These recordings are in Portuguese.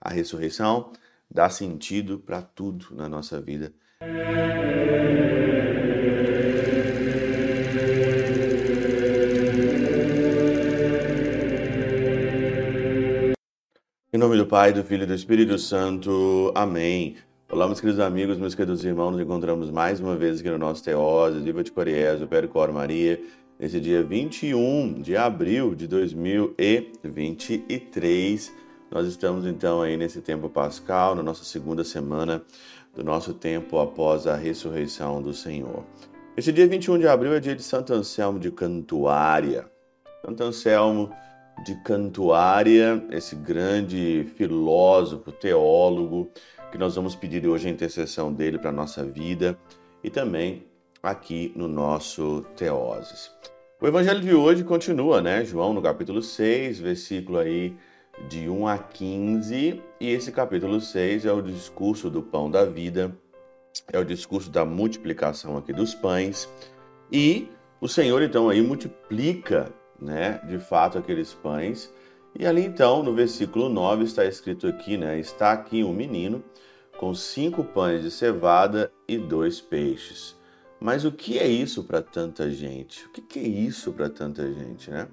A ressurreição dá sentido para tudo na nossa vida. Em nome do Pai, do Filho e do Espírito Santo. Amém. Olá, meus queridos amigos, meus queridos irmãos, nos encontramos mais uma vez aqui no nosso Teoses, Viva de Coriés, o Percor Maria, nesse dia 21 de abril de 2023. Nós estamos então aí nesse tempo pascal, na nossa segunda semana do nosso tempo após a ressurreição do Senhor. Esse dia 21 de abril é dia de Santo Anselmo de Cantuária. Santo Anselmo de Cantuária, esse grande filósofo, teólogo, que nós vamos pedir hoje a intercessão dele para a nossa vida e também aqui no nosso Teoses. O evangelho de hoje continua, né? João no capítulo 6, versículo aí de 1 a 15, e esse capítulo 6 é o discurso do pão da vida, é o discurso da multiplicação aqui dos pães, e o Senhor então aí multiplica né, de fato aqueles pães. E ali então, no versículo 9, está escrito aqui, né, está aqui um menino com cinco pães de cevada e dois peixes. Mas o que é isso para tanta gente? O que é isso para tanta gente, né?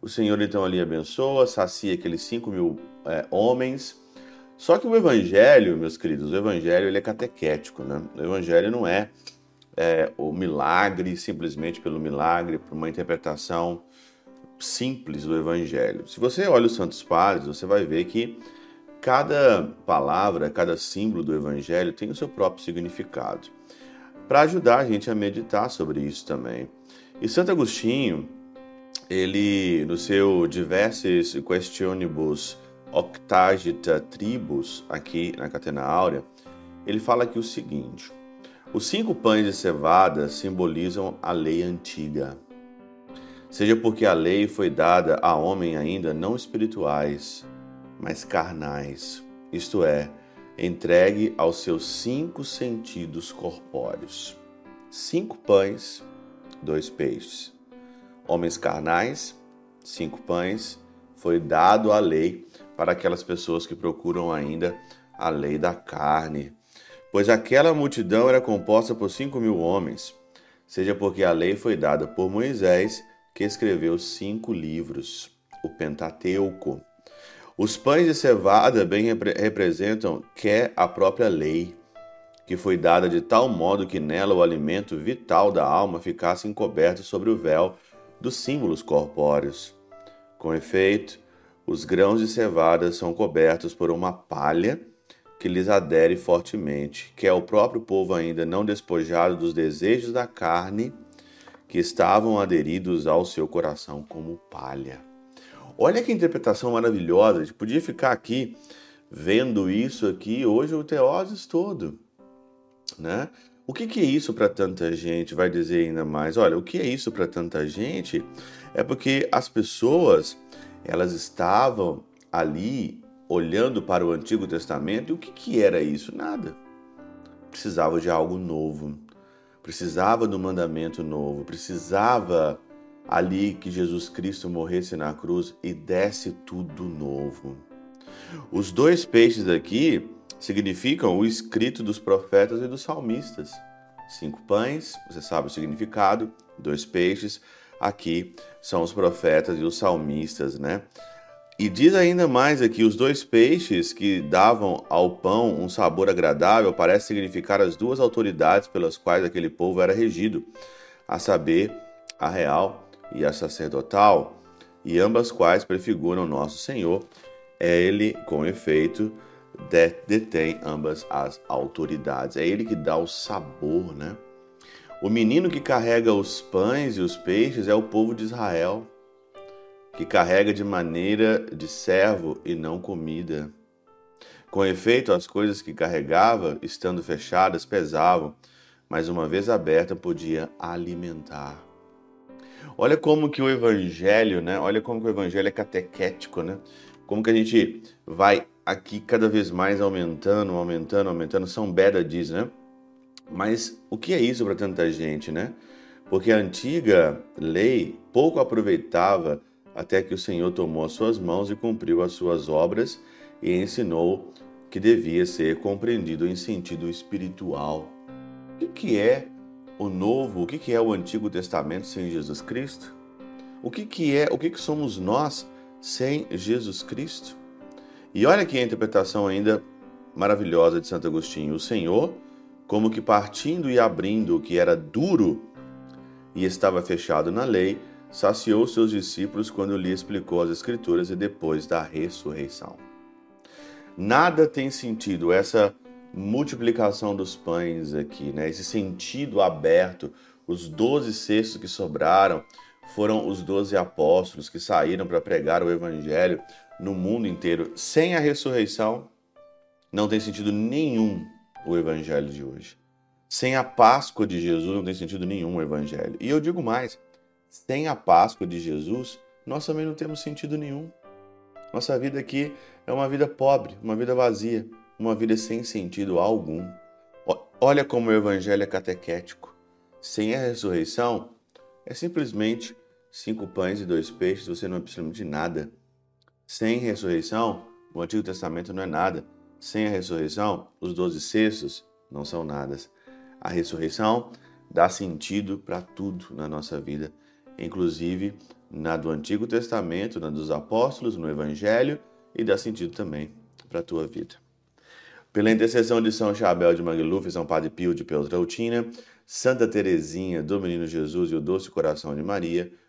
O Senhor então ali abençoa, sacia aqueles cinco mil é, homens. Só que o Evangelho, meus queridos, o Evangelho ele é catequético, né? O Evangelho não é, é o milagre simplesmente pelo milagre, por uma interpretação simples do Evangelho. Se você olha os Santos Padres, você vai ver que cada palavra, cada símbolo do Evangelho tem o seu próprio significado. Para ajudar a gente a meditar sobre isso também. E Santo Agostinho, ele, no seu Diversos Questionibus Octagita Tribus, aqui na Catena Áurea, ele fala aqui o seguinte: os cinco pães de cevada simbolizam a lei antiga seja porque a lei foi dada a homem ainda não espirituais, mas carnais, isto é, entregue aos seus cinco sentidos corpóreos. Cinco pães, dois peixes. Homens carnais, cinco pães, foi dado a lei para aquelas pessoas que procuram ainda a lei da carne. Pois aquela multidão era composta por cinco mil homens, seja porque a lei foi dada por Moisés que escreveu cinco livros, o Pentateuco. Os pães de cevada bem repre representam que é a própria lei, que foi dada de tal modo que nela o alimento vital da alma ficasse encoberto sobre o véu dos símbolos corpóreos. Com efeito, os grãos de cevada são cobertos por uma palha que lhes adere fortemente, que é o próprio povo ainda não despojado dos desejos da carne que estavam aderidos ao seu coração como palha. Olha que interpretação maravilhosa, a gente podia ficar aqui vendo isso aqui hoje o Teoses todo, né? O que, que é isso para tanta gente? Vai dizer ainda mais. Olha, o que é isso para tanta gente? É porque as pessoas elas estavam ali olhando para o Antigo Testamento e o que, que era isso? Nada. Precisava de algo novo precisava do mandamento novo, precisava ali que Jesus Cristo morresse na cruz e desse tudo novo. Os dois peixes aqui significam o escrito dos profetas e dos salmistas. Cinco pães, você sabe o significado, dois peixes. Aqui são os profetas e os salmistas, né? E diz ainda mais aqui: os dois peixes que davam ao pão um sabor agradável parece significar as duas autoridades pelas quais aquele povo era regido, a saber, a real e a sacerdotal, e ambas quais prefiguram nosso Senhor. É ele, com efeito, detém ambas as autoridades. É ele que dá o sabor, né? O menino que carrega os pães e os peixes é o povo de Israel que carrega de maneira de servo e não comida. Com efeito, as coisas que carregava, estando fechadas, pesavam, mas uma vez aberta podia alimentar. Olha como que o evangelho, né? Olha como que o evangelho é catequético, né? Como que a gente vai aqui cada vez mais aumentando, aumentando, aumentando. São Beda diz, né? Mas o que é isso para tanta gente, né? Porque a antiga lei pouco aproveitava até que o Senhor tomou as suas mãos e cumpriu as suas obras, e ensinou que devia ser compreendido em sentido espiritual. O que é o Novo, o que é o Antigo Testamento sem Jesus Cristo? O que é, o que somos nós sem Jesus Cristo? E olha aqui a interpretação ainda maravilhosa de Santo Agostinho. O Senhor, como que partindo e abrindo o que era duro e estava fechado na lei, saciou seus discípulos quando lhe explicou as Escrituras e depois da ressurreição. Nada tem sentido essa multiplicação dos pães aqui, né? Esse sentido aberto, os doze cestos que sobraram foram os doze apóstolos que saíram para pregar o evangelho no mundo inteiro. Sem a ressurreição, não tem sentido nenhum o evangelho de hoje. Sem a Páscoa de Jesus, não tem sentido nenhum o evangelho. E eu digo mais: sem a Páscoa de Jesus, nós também não temos sentido nenhum. Nossa vida aqui é uma vida pobre, uma vida vazia, uma vida sem sentido algum. Olha como o evangelho é catequético. Sem a ressurreição, é simplesmente cinco pães e dois peixes, você não precisa de nada. Sem ressurreição, o Antigo Testamento não é nada. Sem a ressurreição, os doze cestos não são nada. A ressurreição dá sentido para tudo na nossa vida, inclusive na do Antigo Testamento, na dos apóstolos, no Evangelho e dá sentido também para a tua vida. Pela intercessão de São Chabel de Magluf São Padre Pio de Peltrautina, Santa Teresinha do Menino Jesus e o Doce Coração de Maria,